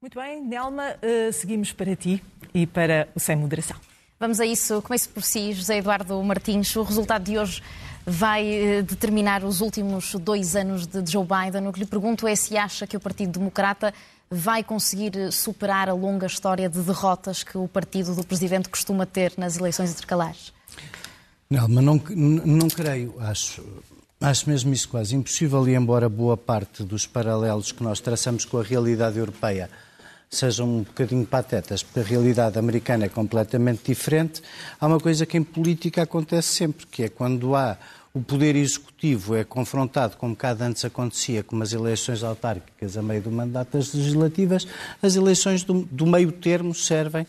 Muito bem, Nelma, uh, seguimos para ti e para o Sem Moderação. Vamos a isso. Comece por si, José Eduardo Martins. O resultado de hoje vai eh, determinar os últimos dois anos de Joe Biden. O que lhe pergunto é se acha que o Partido Democrata vai conseguir eh, superar a longa história de derrotas que o partido do presidente costuma ter nas eleições intercalares. Não, mas não, não creio. Acho, acho mesmo isso quase impossível e embora boa parte dos paralelos que nós traçamos com a realidade europeia sejam um bocadinho patetas, porque a realidade americana é completamente diferente, há uma coisa que em política acontece sempre, que é quando há o poder executivo é confrontado, como cada antes acontecia, com as eleições autárquicas a meio do mandato das legislativas, as eleições do, do meio termo servem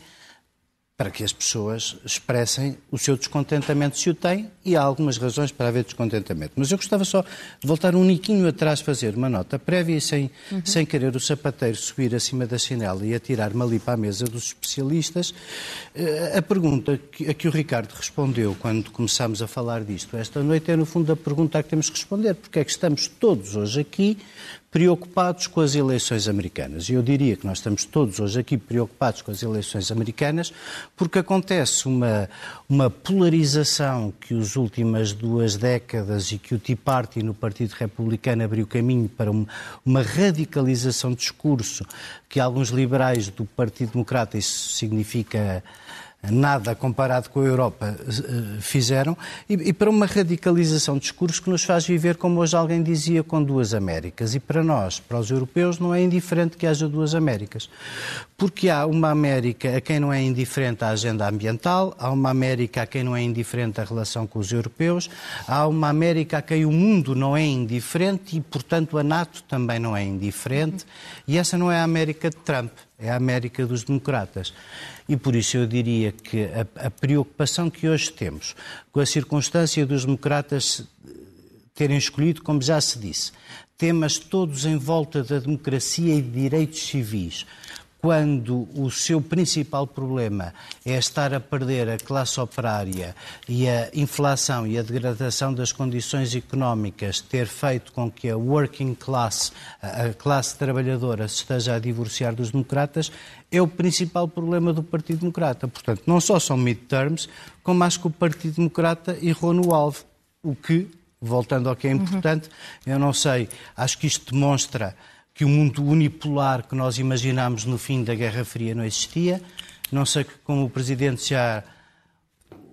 para que as pessoas expressem o seu descontentamento, se o têm, e há algumas razões para haver descontentamento. Mas eu gostava só de voltar um niquinho atrás, fazer uma nota prévia e sem, uhum. sem querer o sapateiro subir acima da chinela e atirar-me ali para a mesa dos especialistas. Eh, a pergunta a que o Ricardo respondeu quando começámos a falar disto esta noite é, no fundo, a pergunta a que temos que responder. Porque é que estamos todos hoje aqui preocupados com as eleições americanas. E eu diria que nós estamos todos hoje aqui preocupados com as eleições americanas porque acontece uma, uma polarização que as últimas duas décadas e que o Tea Party no Partido Republicano abriu caminho para uma, radicalização de discurso que alguns liberais do Partido Democrata, isso significa nada comparado com a Europa eh, fizeram, e, para uma radicalização de discurso que nos faz viver, como hoje alguém dizia, com duas Américas. E para nós, para os europeus, não é indiferente que haja duas Américas. Porque há uma América a quem não é indiferente a agenda ambiental, há uma América a quem não é indiferente a relação com os europeus, há uma América a quem o mundo não é indiferente e, portanto, a NATO também não é indiferente. E essa não é a América de Trump, é a América dos democratas. E por isso eu diria que a, a preocupação que hoje temos com a circunstância dos democratas terem escolhido, como já se disse, temas todos em volta da democracia e de direitos civis, quando o seu principal problema é estar a perder a classe operária e a inflação e a degradação das condições económicas ter feito com que a working class, a classe trabalhadora, se esteja a divorciar dos democratas, é o principal problema do Partido Democrata. Portanto, não só são midterms, como acho que o Partido Democrata errou no alvo. O que, voltando ao que é importante, uhum. eu não sei, acho que isto demonstra que o mundo unipolar que nós imaginámos no fim da Guerra Fria não existia. Não sei como o Presidente já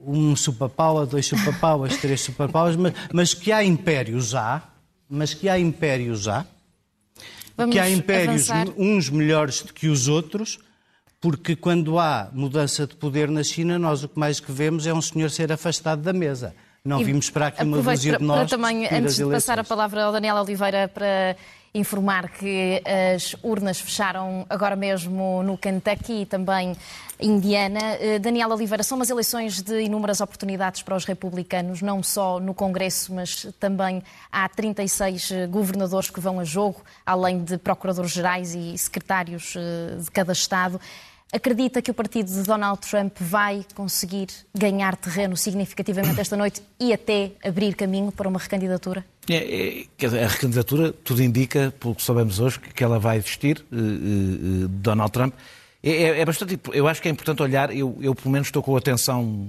um superpower, dois superpowers, três superpowers, mas, mas que há impérios há, mas que há impérios há, Vamos que há impérios avançar. uns melhores do que os outros, porque quando há mudança de poder na China, nós o que mais que vemos é um senhor ser afastado da mesa. Não e vimos para aqui uma dúzia de nós. Para também, antes de passar a palavra ao Daniel Oliveira para informar que as urnas fecharam agora mesmo no Kentucky e também Indiana. Eh, Daniel Oliveira, são umas eleições de inúmeras oportunidades para os republicanos, não só no Congresso, mas também há 36 eh, governadores que vão a jogo, além de procuradores gerais e secretários eh, de cada Estado. Acredita que o partido de Donald Trump vai conseguir ganhar terreno significativamente esta noite e até abrir caminho para uma recandidatura? É, é, a recandidatura, tudo indica, pelo que sabemos hoje, que ela vai existir, uh, uh, Donald Trump. É, é, é, bastante. Eu acho que é importante olhar, eu, eu pelo menos estou com atenção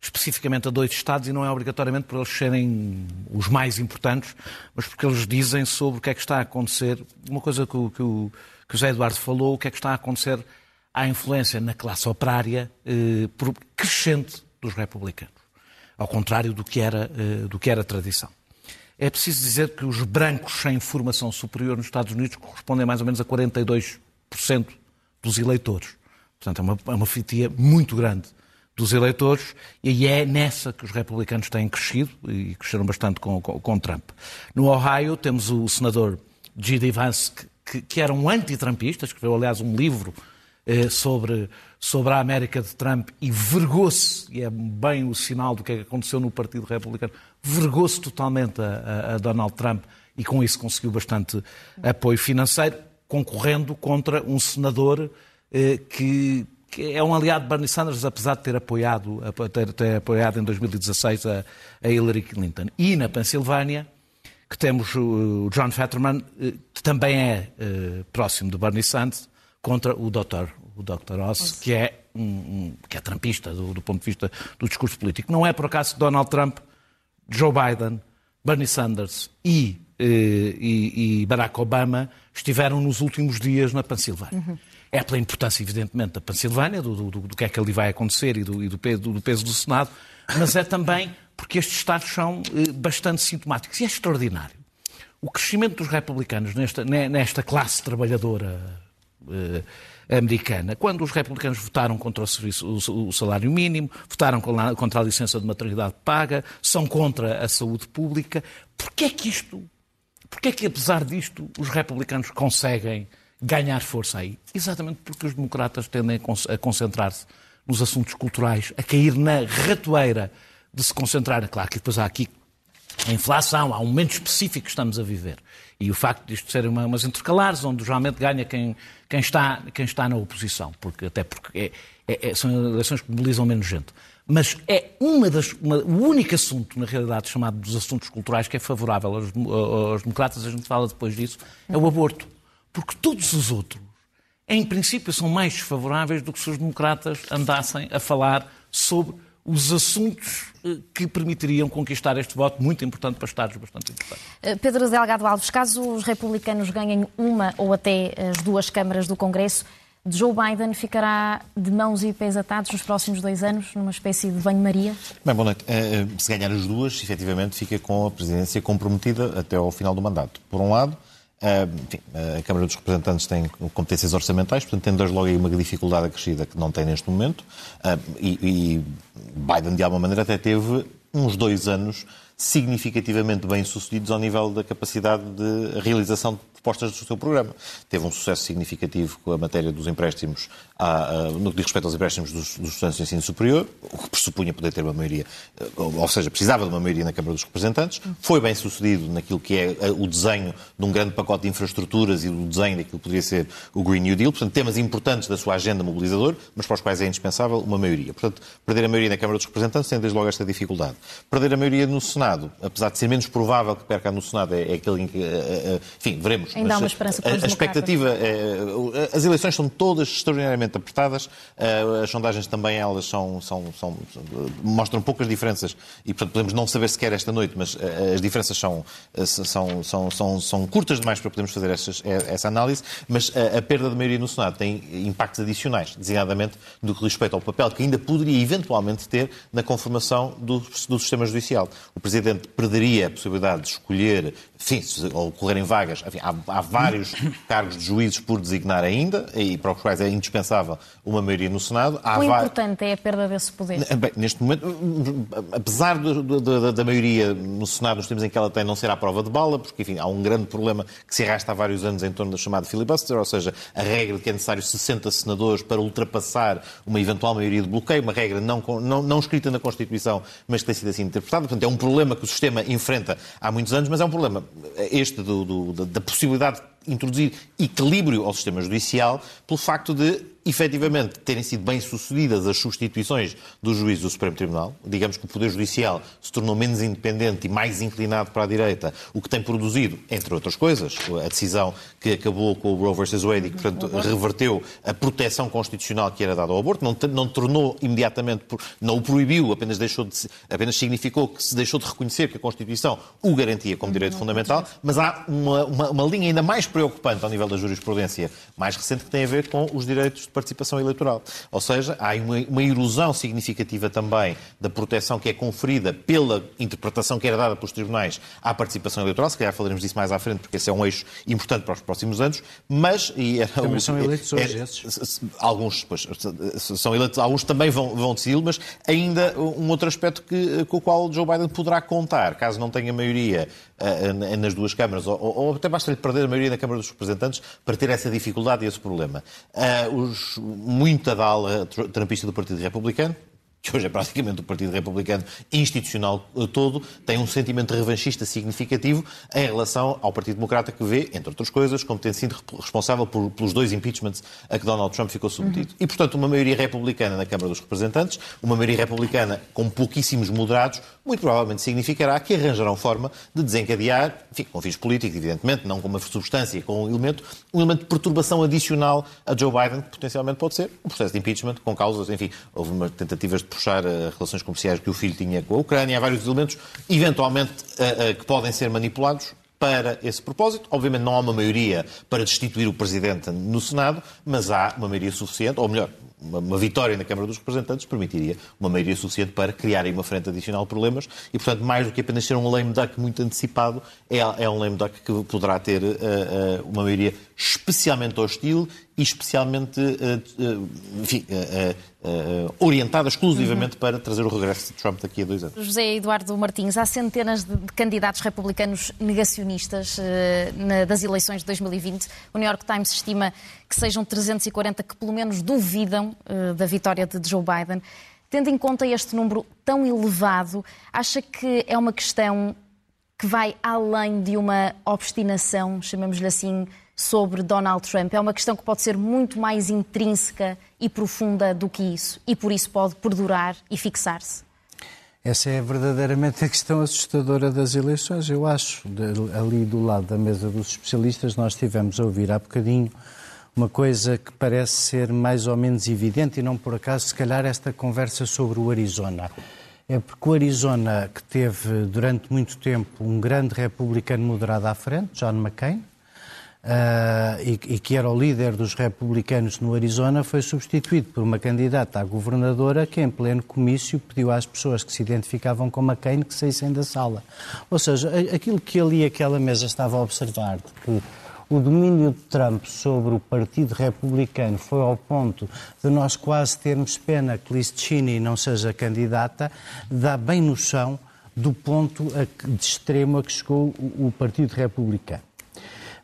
especificamente a dois Estados e não é obrigatoriamente por eles serem os mais importantes, mas porque eles dizem sobre o que é que está a acontecer. Uma coisa que o, que o, que o José Eduardo falou, o que é que está a acontecer à influência na classe operária eh, crescente dos republicanos, ao contrário do que era, eh, do que era tradição. É preciso dizer que os brancos sem formação superior nos Estados Unidos correspondem mais ou menos a 42% dos eleitores. Portanto, é uma, é uma fatia muito grande dos eleitores e é nessa que os republicanos têm crescido e cresceram bastante com, com, com Trump. No Ohio temos o senador G.D. Vance, que, que era um anti-trumpista, escreveu aliás um livro sobre, sobre a América de Trump e vergou-se, e é bem o sinal do que, é que aconteceu no Partido Republicano, vergou-se totalmente a, a, Donald Trump e com isso conseguiu bastante apoio financeiro, concorrendo contra um senador eh, que, que, é um aliado de Bernie Sanders, apesar de ter apoiado, ter, ter apoiado em 2016 a, a Hillary Clinton. E na Pensilvânia, que temos o John Fetterman, eh, que também é próximo de Bernie Sanders, contra o Dr. O Dr. Oss, que é, um, um, que é trampista do, do ponto de vista do discurso político. Não é por acaso que Donald Trump, Joe Biden, Bernie Sanders e, eh, e, e Barack Obama estiveram nos últimos dias na Pensilvânia. Uhum. É pela importância, evidentemente, da Pensilvânia, do, do, do, que é que ali vai acontecer e do, e do, peso, do peso do Senado, mas é também porque estes Estados são eh, bastante sintomáticos. E é extraordinário. O crescimento dos republicanos nesta, nesta classe trabalhadora americana, quando os republicanos votaram contra o, serviço, o salário mínimo, votaram contra a licença de maternidade paga, são contra a saúde pública, porquê é que isto, porquê é que apesar disto os republicanos conseguem ganhar força aí? Exatamente porque os democratas tendem a concentrar-se nos assuntos culturais, a cair na ratoeira de se concentrar. Claro que depois há aqui a inflação, há um momento específico que estamos a viver. E o facto de isto serem uma, umas intercalares, onde geralmente ganha quem, quem, está, quem está na oposição, porque, até porque é, é, é, são eleições que mobilizam menos gente. Mas é uma das, uma, o único assunto, na realidade, chamado dos assuntos culturais, que é favorável aos, aos democratas, a gente fala depois disso, é o aborto. Porque todos os outros, em princípio, são mais desfavoráveis do que se os democratas andassem a falar sobre os assuntos eh, que permitiriam conquistar este voto muito importante para Estados bastante importantes. Eh, Pedro Delgado Alves, caso os republicanos ganhem uma ou até as duas câmaras do Congresso, Joe Biden ficará de mãos e pés atados nos próximos dois anos, numa espécie de banho-maria? Bem, boa noite. Eh, se ganhar as duas, efetivamente fica com a presidência comprometida até ao final do mandato. Por um lado, enfim, a Câmara dos Representantes tem competências orçamentais, portanto, tem desde logo aí uma dificuldade acrescida que não tem neste momento. E, e Biden, de alguma maneira, até teve uns dois anos significativamente bem-sucedidos ao nível da capacidade de realização de propostas do seu programa. Teve um sucesso significativo com a matéria dos empréstimos, no que diz respeito aos empréstimos dos, dos estudantes de ensino superior, o que pressupunha poder ter uma maioria, ou seja, precisava de uma maioria na Câmara dos Representantes. Foi bem-sucedido naquilo que é o desenho de um grande pacote de infraestruturas e o desenho daquilo que poderia ser o Green New Deal. Portanto, temas importantes da sua agenda mobilizador, mas para os quais é indispensável uma maioria. Portanto, perder a maioria na Câmara dos Representantes tem desde logo esta dificuldade. Perder a maioria no Senado Senado, apesar de ser menos provável que perca no Senado, é, é aquele em que. Eh, eh, enfim, veremos. Ainda há uma esperança para a, a expectativa. É, as eleições são todas extraordinariamente apertadas, as sondagens também elas são, são, são, mostram poucas diferenças e, portanto, podemos não saber sequer esta noite, mas as diferenças são, são, são, são, são curtas demais para podermos fazer essa análise, mas a, a perda de maioria no Senado tem impactos adicionais, designadamente do que respeita ao papel que ainda poderia eventualmente ter na conformação do, do sistema judicial. O Presidente perderia a possibilidade de escolher, enfim, ou ocorrerem vagas. Enfim, há, há, vários cargos de juízes por designar ainda, e para os quais é indispensável uma maioria no Senado. Há o importante é a perda desse poder. Bem, neste momento, apesar da maioria no Senado, nos tempos em que ela tem, não ser à prova de bala, porque, enfim, há um grande problema que se arrasta há vários anos em torno da chamada filibuster, ou seja, a regra de que é necessário 60 senadores para ultrapassar uma eventual maioria de bloqueio, uma regra não, não, não escrita na Constituição, mas que tem sido assim interpretada. Portanto, é um problema problema que o sistema enfrenta há muitos anos, mas é um problema este do, do, da possibilidade de introduzir equilíbrio ao sistema judicial pelo facto de efetivamente terem sido bem-sucedidas as substituições do juiz do Supremo Tribunal, digamos que o Poder Judicial se tornou menos independente e mais inclinado para a direita, o que tem produzido, entre outras coisas, a decisão que acabou com o Roe vs. Wade e que, portanto, reverteu a proteção constitucional que era dada ao aborto, não, não tornou imediatamente, não o proibiu, apenas, deixou de, apenas significou que se deixou de reconhecer que a Constituição o garantia como direito fundamental, mas há uma, uma, uma linha ainda mais preocupante ao nível da jurisprudência mais recente que tem a ver com os direitos participação eleitoral. Ou seja, há uma, uma erosão significativa também da proteção que é conferida pela interpretação que era dada pelos tribunais à participação eleitoral. Se calhar falaremos disso mais à frente, porque esse é um eixo importante para os próximos anos. Mas. E era, também são eleitos hoje é, esses? Alguns, pois, são eleitos, alguns também vão, vão decidi-lo, mas ainda um outro aspecto que, com o qual Joe Biden poderá contar, caso não tenha maioria uh, nas duas câmaras, ou, ou até basta-lhe perder a maioria na Câmara dos Representantes para ter essa dificuldade e esse problema. Uh, os, muita da ala trampista do Partido Republicano, que hoje é praticamente o Partido Republicano institucional eh, todo, tem um sentimento revanchista significativo em relação ao Partido Democrata que vê, entre outras coisas, como tendo sido responsável por, pelos dois impeachments a que Donald Trump ficou submetido. Uhum. E, portanto, uma maioria republicana na Câmara dos Representantes, uma maioria republicana com pouquíssimos moderados, muito provavelmente significará que arranjarão forma de desencadear, enfim, com fins políticos, evidentemente, não com uma substância, com um elemento, um elemento de perturbação adicional a Joe Biden, que potencialmente pode ser um processo de impeachment com causas, enfim, houve uma tentativas de puxar eh, relações comerciais que o filho tinha com a Ucrânia. Há vários elementos, eventualmente, eh, eh, que podem ser manipulados para esse propósito. Obviamente não há uma maioria para destituir o Presidente no Senado, mas há uma maioria suficiente, ou melhor, uma, uma, vitória na Câmara dos Representantes permitiria uma maioria suficiente para criar aí uma frente adicional de problemas e, portanto, mais do que apenas ser um lame duck muito antecipado, é, é um lame duck que poderá ter uh, uh, uma maioria especialmente hostil e especialmente uh, enfim, orientada exclusivamente uhum. para trazer o regresso de Trump daqui a dois anos. José Eduardo Martins, há centenas de, de candidatos republicanos negacionistas na, das eleições de 2020. O New York Times estima que sejam 340 que pelo menos duvidam uh, da vitória de Joe Biden. Tendo em conta este número tão elevado, acha que é uma questão que vai além de uma obstinação, chamemos-lhe assim, sobre Donald Trump? É uma questão que pode ser muito mais intrínseca e profunda do que isso e por isso pode perdurar e fixar-se? Essa é verdadeiramente a questão assustadora das eleições. Eu acho, ali do lado da mesa dos especialistas, nós tivemos a ouvir há bocadinho uma coisa que parece ser mais ou menos evidente, e não por acaso, se calhar, esta conversa sobre o Arizona. É porque o Arizona, que teve durante muito tempo um grande republicano moderado à frente, John McCain, Uh, e, e, que era o líder dos republicanos no Arizona, foi substituído por uma candidata à governadora que, em pleno comício, pediu às pessoas que se identificavam com McCain que saíssem da sala. Ou seja, aquilo que ali aquela mesa estava a observar, de que o domínio de Trump sobre o Partido Republicano foi ao ponto de nós quase termos pena que Liz Cheney não seja candidata, dá bem noção do ponto de extremo a que chegou o Partido Republicano.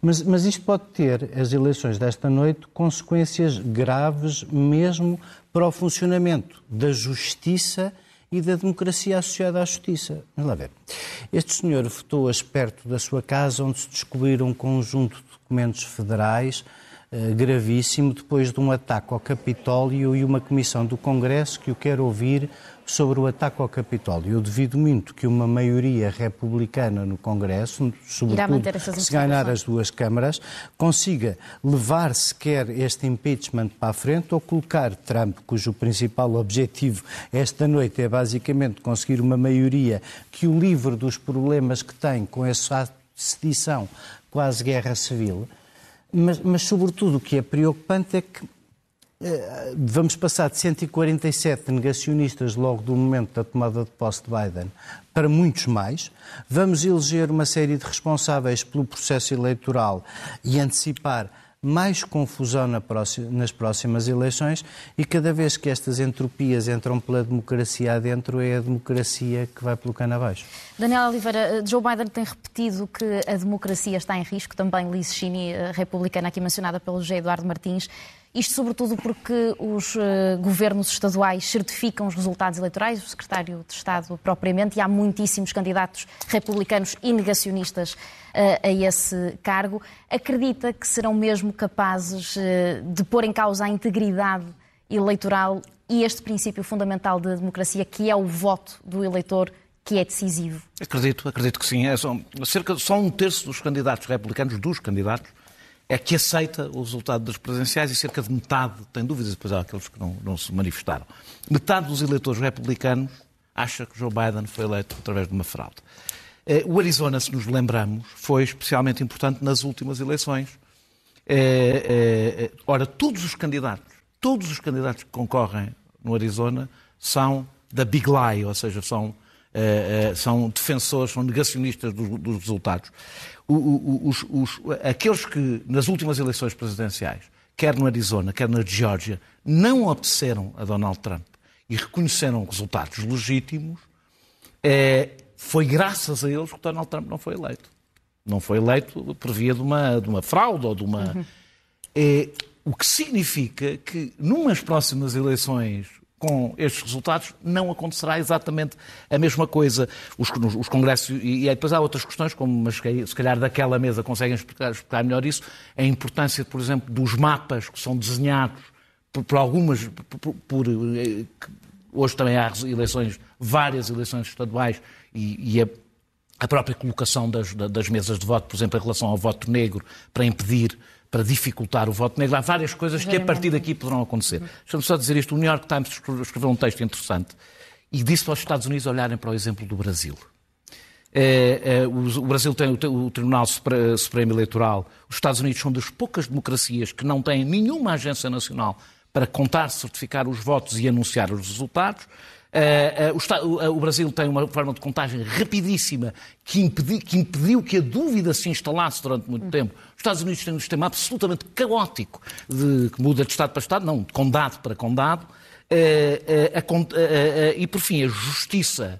Mas, mas, isto pode ter, as eleições desta noite, consequências graves mesmo para o funcionamento da justiça e da democracia associada à justiça. Vamos lá ver. Este senhor votou a esperto da sua casa, onde se descobriram um conjunto documentos federais eh, gravíssimo depois de um ataque ao Capitólio e uma comissão do Congresso que o quer ouvir sobre o ataque ao Capitólio. Eu devido muito que uma maioria republicana no Congresso, sobretudo se ganhar as duas câmaras, consiga levar sequer este impeachment para a frente ou colocar Trump, cujo principal objetivo esta noite é basicamente conseguir uma maioria que o livre dos problemas que tem com essa sedição quase guerra civil, mas, mas sobretudo o que é preocupante é que eh, vamos passar de 147 negacionistas logo do momento da tomada de posse de Biden para muitos mais. Vamos eleger uma série de responsáveis pelo processo eleitoral e antecipar mais confusão nas próximas eleições e cada vez que estas entropias entram pela democracia adentro, é a democracia que vai pelo cano abaixo. Daniel Oliveira, Joe Biden tem repetido que a democracia está em risco, também Liz Cheney, republicana aqui mencionada pelo José Eduardo Martins, isto sobretudo porque os uh, governos estaduais certificam os resultados eleitorais, o secretário de Estado propriamente, e há muitíssimos candidatos republicanos e negacionistas uh, a esse cargo. Acredita que serão mesmo capazes uh, de pôr em causa a integridade eleitoral e este princípio fundamental da democracia, que é o voto do eleitor que é decisivo? Acredito, acredito que sim. É cerca, só um terço dos candidatos republicanos, dos candidatos, é que aceita o resultado das presidenciais e cerca de metade tem dúvidas, depois há aqueles que não, não se manifestaram. Metade dos eleitores republicanos acha que Joe Biden foi eleito através de uma fraude. Eh, o Arizona, se nos lembramos, foi especialmente importante nas últimas eleições. Eh, eh, ora, todos os candidatos, todos os candidatos que concorrem no Arizona são da Big Lie, ou seja, são, são defensores, são negacionistas dos, dos resultados os, os, aqueles que nas últimas eleições presidenciais, quer no Arizona, quer na Geórgia, não obedeceram a Donald Trump e reconheceram resultados legítimos, é, foi graças a eles que Donald Trump não foi eleito. Não foi eleito por via de uma, de uma fraude ou de uma. Uhum. É, o que significa que, numas próximas eleições com estes resultados, não acontecerá exatamente a mesma coisa. Os, os congressos, e, e depois há outras questões, como mas se calhar daquela mesa conseguem explicar, explicar melhor isso, a importância, por exemplo, dos mapas que são desenhados por, por algumas, por, por, eh, hoje também há eleições, várias eleições estaduais, e, e a, a, própria colocação das, das mesas de voto, por exemplo, em relação ao voto negro, para impedir para dificultar o voto negro. Há várias coisas que a partir daqui poderão acontecer. Deixa-me só dizer isto. O New York Times escreveu um texto interessante e disse para os Estados Unidos olharem para o exemplo do Brasil. É, é, o, Brasil tem o, Tribunal Supremo Eleitoral. Os Estados Unidos são das poucas democracias que não têm nenhuma agência nacional para contar, certificar os votos e anunciar os resultados. Uh, o, uh, o, Brasil tem uma forma de contagem rapidíssima que, impedi, que, impediu que a dúvida se instalasse durante muito tempo. Os Estados Unidos têm um sistema absolutamente caótico de, que muda de Estado para Estado, não, de condado para condado. e, por fim, a justiça,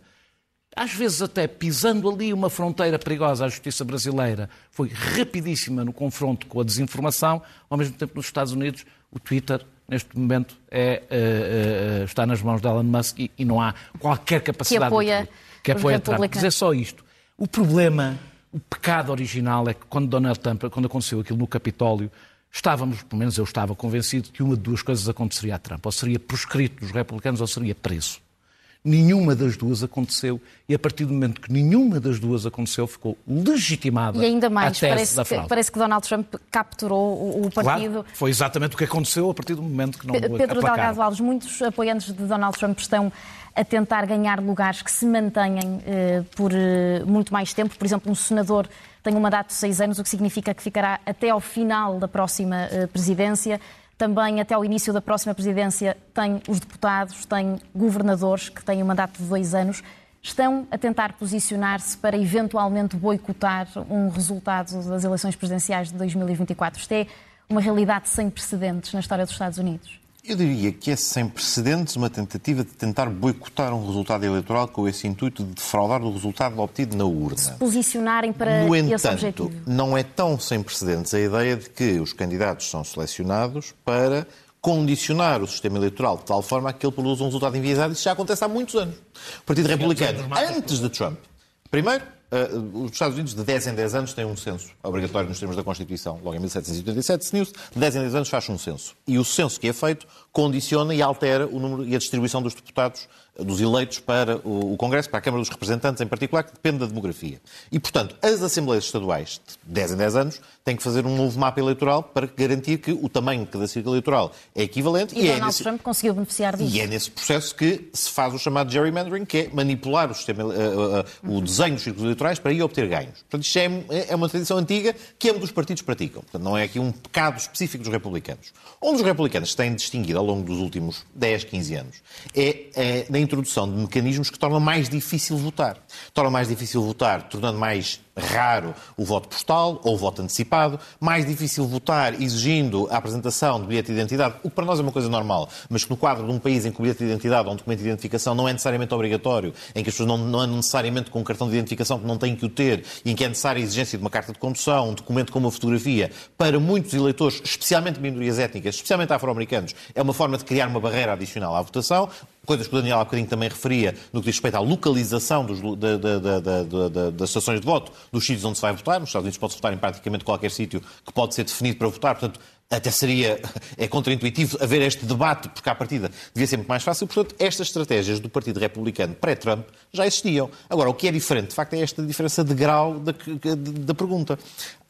às vezes até pisando ali uma fronteira perigosa, a justiça brasileira foi rapidíssima no confronto com a desinformação, ao mesmo tempo nos Estados Unidos o Twitter neste momento é, uh, uh, está nas mãos de Elon Musk e, e não há qualquer capacidade que apoia, de, que apoia Trump. Dizer só isto. O problema, o pecado original é que quando Donald Trump, quando aconteceu aquilo no Capitólio, estávamos, pelo menos eu estava convencido, que uma de duas coisas aconteceria a Trump. Ou seria proscrito dos republicanos ou seria preso. Nenhuma das duas aconteceu e a partir do momento que nenhuma das duas aconteceu, ficou legitimada e ainda mais, parece da fraude. Que, parece que Donald Trump capturou o partido. Claro, foi exatamente o que aconteceu a partir do momento que não Pedro aplacaram. Delgado Alves, muitos apoiantes de Donald Trump estão a tentar ganhar lugares que se mantenham eh, por eh, muito mais tempo. Por exemplo, um senador tem um mandato de seis anos, o que significa que ficará até ao final da próxima eh, presidência também até ao início da próxima presidência tem os deputados, tem governadores que têm um mandato de dois anos. Estão a tentar posicionar-se para eventualmente boicotar um resultado das eleições presidenciais de 2024. Isto é uma realidade sem precedentes na história dos Estados Unidos. Eu diria que é sem precedentes uma tentativa de tentar boicotar um resultado eleitoral com esse intuito de defraudar o resultado obtido na urna. Se posicionarem para no esse entanto, objetivo. não é tão sem precedentes a ideia de que os candidatos são selecionados para condicionar o sistema eleitoral de tal forma que ele produza um resultado enviesado. Isso já acontece há muitos anos. O Partido Republicano, antes de Trump, primeiro, Uh, os Estados Unidos, de 10 em 10 anos, têm um censo obrigatório nos termos da Constituição. Logo em 1787 definiu-se, de 10 em 10 anos faz um censo. E o censo que é feito condiciona e altera o número e a distribuição dos deputados dos eleitos para o Congresso, para a Câmara dos Representantes em particular, que depende da demografia. E, portanto, as Assembleias Estaduais, de 10 em 10 anos, têm que fazer um novo mapa eleitoral para garantir que o tamanho de cada círculo eleitoral é equivalente. E, e Donald é nesse... Trump conseguiu beneficiar disso. E é nesse processo que se faz o chamado gerrymandering, que é manipular o, sistema, uh, uh, o desenho dos círculos eleitorais para ir obter ganhos. Portanto, isto é, é uma tradição antiga que ambos os partidos praticam. Portanto, não é aqui um pecado específico dos republicanos. Onde os republicanos têm distinguido ao longo dos últimos 10, 15 anos é, é na introdução de mecanismos que tornam mais difícil votar. Tornam mais difícil votar, tornando mais raro o voto postal ou o voto antecipado, mais difícil votar exigindo a apresentação de bilhete de identidade, o que para nós é uma coisa normal, mas que no quadro de um país em que o bilhete de identidade ou um documento de identificação não é necessariamente obrigatório, em que as pessoas não, andam necessariamente com um cartão de identificação que não têm que o ter, e em que é necessária a exigência de uma carta de condução, um documento com uma fotografia, para muitos eleitores, especialmente minorias étnicas, especialmente afro-americanos, é uma forma de criar uma barreira adicional à votação coisas que o Daniel há bocadinho também referia no que diz respeito à localização das estações de voto, dos sítios onde se vai votar. Nos Estados Unidos pode-se votar em praticamente qualquer sítio que pode ser definido para votar. Portanto, até seria, é contraintuitivo haver este debate, porque à partida devia ser muito mais fácil. Portanto, estas estratégias do Partido Republicano pré-Trump já existiam. Agora, o que é diferente, de facto, é esta diferença de grau da, da pergunta.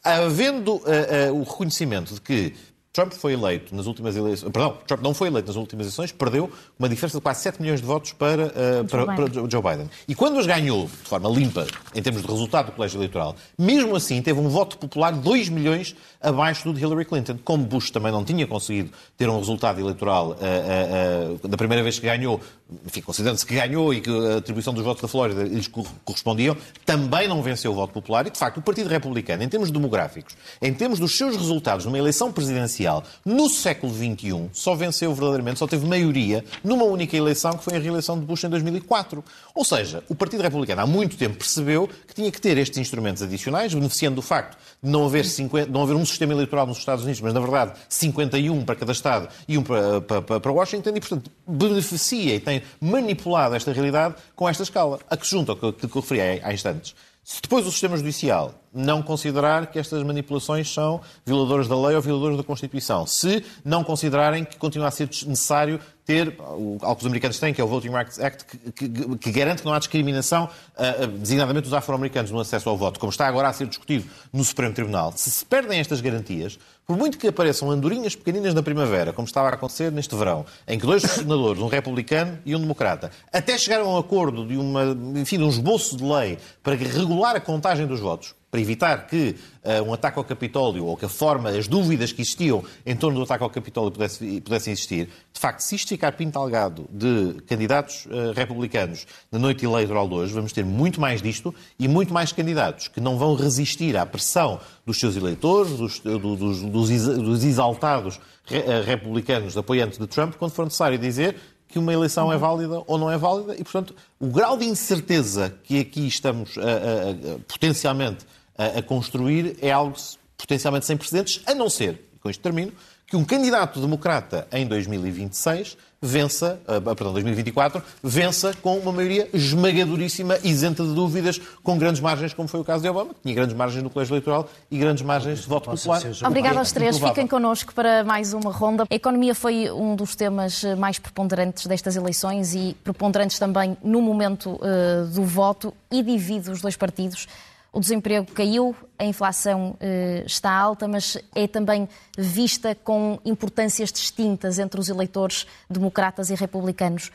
Havendo uh, uh, o reconhecimento de que Trump foi eleito nas últimas eleições. Perdão, Trump não foi eleito nas últimas eleições, perdeu uma diferença de quase 7 milhões de votos para, uh, para, para, Joe Biden. E quando as ganhou de forma limpa, em termos de resultado do colégio eleitoral, mesmo assim teve um voto popular 2 milhões abaixo do de Hillary Clinton. Como Bush também não tinha conseguido ter um resultado eleitoral uh, uh, da primeira vez que ganhou, enfim, considerando-se que ganhou e que a atribuição dos votos da Flórida lhes correspondiam, também não venceu o voto popular. E, de facto, o Partido Republicano, em termos demográficos, em termos dos seus resultados numa eleição presidencial, Judicial, no século XXI, só venceu verdadeiramente, só teve maioria numa única eleição, que foi a reeleição de Bush em 2004. Ou seja, o Partido Republicano há muito tempo percebeu que tinha que ter estes instrumentos adicionais, beneficiando do facto de não haver, 50, não haver um sistema eleitoral nos Estados Unidos, mas na verdade 51 para cada Estado e um para, para, para Washington, e portanto beneficia e tem manipulado esta realidade com esta escala, a que se junta ao que, que eu referi há instantes. Se depois o sistema judicial não considerar que estas manipulações são violadoras da lei ou violadoras da Constituição, se não considerarem que continua a ser necessário ter algo que os americanos têm, que é o Voting Rights Act, que, que, que garante que não há discriminação, uh, designadamente dos afro-americanos, no acesso ao voto, como está agora a ser discutido no Supremo Tribunal. Se se perdem estas garantias, por muito que apareçam andorinhas pequeninas na primavera, como estava a acontecer neste verão, em que dois senadores, um republicano e um democrata, até chegaram a um acordo de, uma, enfim, de um esboço de lei para regular a contagem dos votos, para evitar que uh, um ataque ao Capitólio ou que a forma, as dúvidas que existiam em torno do ataque ao Capitólio pudesse, pudessem existir, de facto, se isto ficar pintalgado de candidatos uh, republicanos na noite eleitoral de hoje, vamos ter muito mais disto e muito mais candidatos que não vão resistir à pressão dos seus eleitores, dos, dos, dos, dos exaltados eh, republicanos apoiantes de Trump, quando for necessário dizer que uma eleição é válida ou não é válida e, portanto, o grau de incerteza que aqui estamos a, a, a, potencialmente a, construir é algo potencialmente sem precedentes, a não ser, com isto termino, que um candidato democrata em 2026 vença, uh, perdão, 2024, vença com uma maioria esmagadoríssima, isenta de dúvidas, com grandes margens, como foi o caso de Obama, que tinha grandes margens no colégio eleitoral e grandes margens de voto popular. Obrigada aos três. Fiquem connosco para mais uma ronda. A economia foi um dos temas mais preponderantes destas eleições e preponderantes também no momento uh, do voto e divide os dois partidos. O desemprego caiu, a inflação eh, está alta, mas é também vista com importâncias distintas entre os eleitores democratas e republicanos.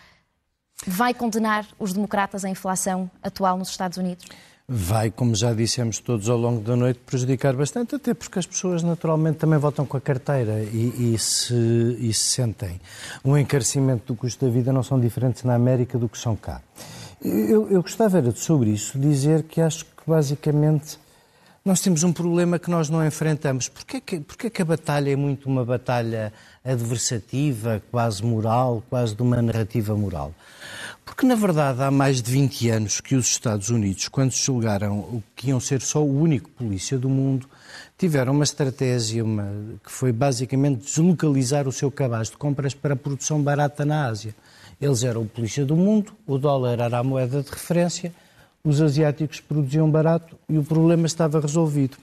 Vai condenar os democratas a inflação atual nos Estados Unidos? Vai, como já dissemos todos ao longo da noite, prejudicar bastante, até porque as pessoas naturalmente também votam com a carteira e, e, se, e se sentem um encarecimento do custo da vida não são diferentes na América do que são cá. Eu, eu gostava era de, sobre isso dizer que acho que basicamente nós temos um problema que nós não enfrentamos. Porquê que, porquê que a batalha é muito uma batalha adversativa, quase moral, quase de uma narrativa moral? Porque, na verdade, há mais de 20 anos que os Estados Unidos, quando julgaram o que iam ser só o único polícia do mundo, tiveram uma estratégia uma, que foi basicamente deslocalizar o seu cabaz de compras para a produção barata na Ásia. Eles eram o polícia do mundo, o dólar era a moeda de referência, os asiáticos produziam barato e o problema estava resolvido.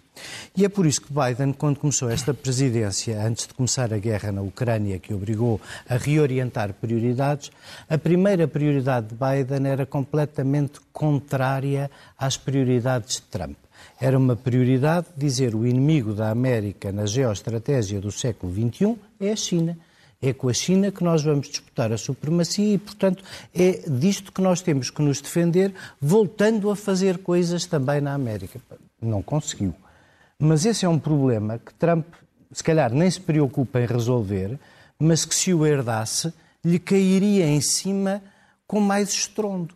E é por isso que Biden, quando começou esta presidência, antes de começar a guerra na Ucrânia, que obrigou a reorientar prioridades, a primeira prioridade de Biden era completamente contrária às prioridades de Trump. Era uma prioridade dizer o inimigo da América na geoestratégia do século XXI é a China. É com a China que nós vamos disputar a supremacia e, portanto, é disto que nós temos que nos defender, voltando a fazer coisas também na América. Não conseguiu. Mas esse é um problema que Trump, se calhar, nem se preocupa em resolver, mas que, se o herdasse, lhe cairia em cima com mais estrondo.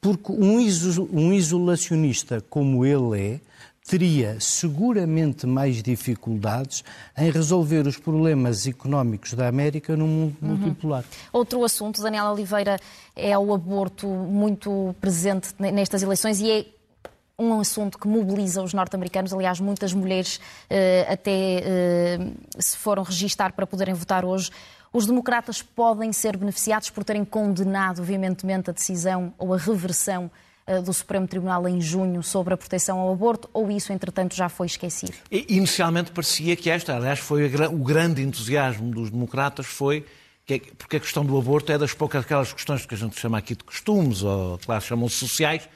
Porque um, isolacionista como ele é, teria seguramente mais dificuldades em resolver os problemas económicos da América no mundo uhum. multipolar. Outro assunto, Daniela Oliveira, é o aborto muito presente nestas eleições e é um assunto que mobiliza os norte-americanos. Aliás, muitas mulheres eh, até eh, se foram registar para poderem votar hoje. Os democratas podem ser beneficiados por terem condenado veementemente a decisão ou a reversão do Supremo Tribunal em junho sobre a proteção ao aborto, ou isso, entretanto, já foi esquecido? Inicialmente parecia que esta, aliás, foi o grande entusiasmo dos democratas, foi que, porque a questão do aborto é das poucas aquelas questões que a gente chama aqui de costumes, ou que lá chamam sociais,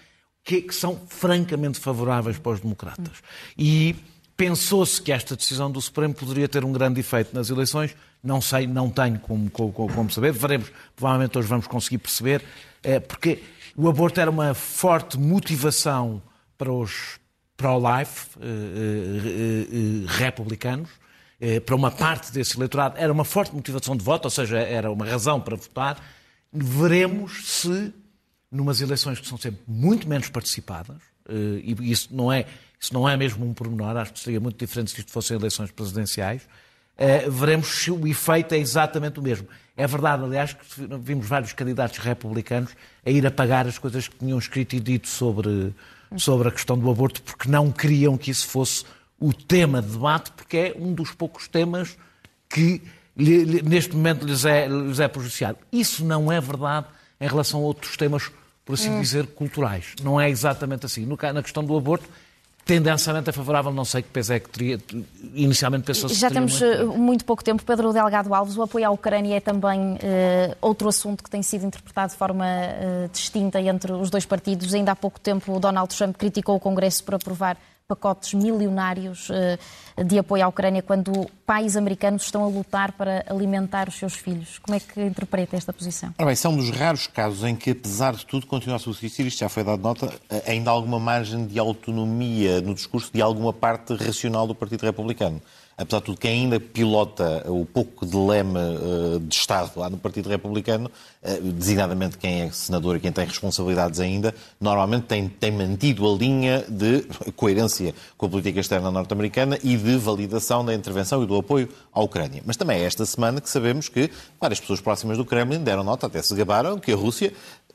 que, que são francamente favoráveis para os democratas. E pensou-se que esta decisão do Supremo poderia ter um grande efeito nas eleições. Não sei, não tenho como, como, como saber. Veremos, provavelmente hoje vamos conseguir perceber, é, porque o aborto era uma forte motivação para os pro-life eh, eh, eh, republicanos, para uma parte desse eleitorado, era uma forte motivação de voto, ou seja, era uma razão para votar. Veremos se, numas eleições que são sempre muito menos participadas, e isso não é, isso não é mesmo um pormenor, acho que seria muito diferente se isto fossem eleições presidenciais, veremos se o efeito é exatamente o mesmo. É verdade, aliás, que vimos vários candidatos republicanos a ir apagar as coisas que tinham escrito e dito sobre, sobre a questão do aborto, porque não queriam que isso fosse o tema de debate, porque é um dos poucos temas que neste momento lhes é, lhes é prejudiciado. Isso não é verdade em relação a outros temas, por assim hum. dizer, culturais. Não é exatamente assim. No, na questão do aborto, tendencialmente é favorável, não sei que peso é que teria, inicialmente pensou-se Já temos muito, eh, muito, pouco tempo, Pedro Delgado Alves, o apoio à Ucrânia é também uh, outro assunto que tem sido interpretado de forma uh, distinta entre os dois partidos. Ainda há pouco tempo o Donald Trump criticou o Congresso por aprovar pacotes milionários uh, de apoio à Ucrânia quando pais americanos estão a lutar para alimentar os seus filhos. Como é que interpreta esta posição? Ora bem, são um dos raros casos em que, apesar de tudo, continua a subsistir, isto já foi dado nota, eh, ainda alguma margem de autonomia no discurso de alguma parte racional do Partido Republicano apesar de tudo, quem ainda pilota o pouco de leme uh, de Estado lá no Partido Republicano, uh, designadamente quem é senador e quem tem responsabilidades ainda, normalmente tem, tem mantido a linha de coerência com a política externa norte-americana e de validação da intervenção e do apoio à Ucrânia. Mas também é esta semana que sabemos que várias pessoas próximas do Kremlin deram nota, até se gabaram, que a Rússia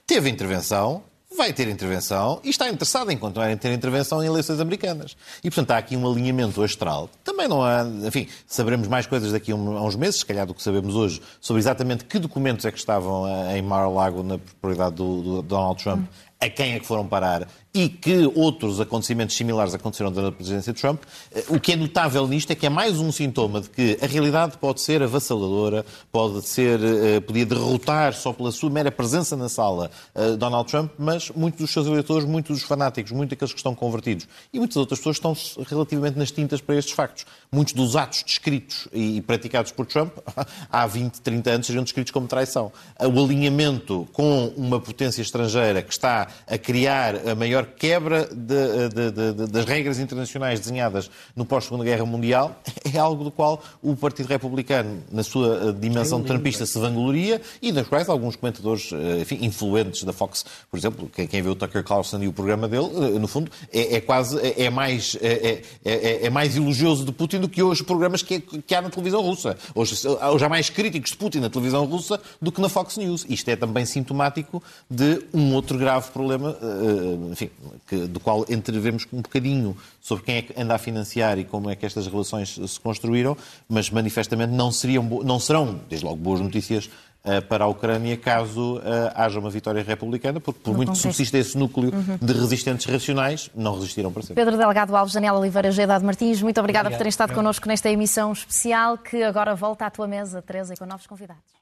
teve intervenção vai ter intervenção e está interessado em continuar a ter intervenção em eleições americanas. E, portanto, há aqui um alinhamento astral. Também não há, enfim, saberemos mais coisas daqui a uns meses, se calhar do que sabemos hoje, sobre exatamente que documentos é que estavam eh, em Mar-a-Lago na propriedade do, do Donald Trump a quem é que foram parar e que outros acontecimentos similares aconteceram durante a presidência de Trump. Eh, o que é notável nisto é que é mais um sintoma de que a realidade pode ser avassaladora, pode ser, eh, podia derrotar só pela sua mera presença na sala eh, Donald Trump, mas muitos dos seus eleitores, muitos dos fanáticos, muitos daqueles que estão convertidos e muitas outras pessoas estão relativamente nas tintas para estes factos. Muitos dos atos descritos e praticados por Trump há 20, 30 anos seriam descritos como traição. O alinhamento com uma potência estrangeira que está a criar a maior quebra de, de, de, das regras internacionais desenhadas no pós-Segunda Guerra Mundial é algo do qual o Partido Republicano, na sua eh, dimensão trumpista, se vangloria e das quais alguns comentadores eh, enfim, influentes da Fox, por exemplo, quem vê o Tucker Carlson e o programa dele, eh, no fundo, é, é quase é, é mais, é, é, é, mais elogioso de Putin do que hoje programas que, que há na televisão russa. Hoje, hoje há mais críticos de Putin na televisão russa do que na Fox News. Isto é também sintomático de um outro grave problema, enfim, que, do qual entrevemos um bocadinho sobre quem é que anda a financiar e como é que estas relações se construíram, mas manifestamente não, seriam, não serão, desde logo, boas notícias uh, para a Ucrânia caso haja uma vitória republicana, porque por muito que subsista esse núcleo uhum. de resistentes racionais, não resistiram para sempre. Pedro Delgado Alves, Daniela Oliveira, Gedade Martins, muito obrigada Obrigado. por terem estado connosco nesta emissão especial que agora volta à tua mesa, Teresa, e com novos convidados.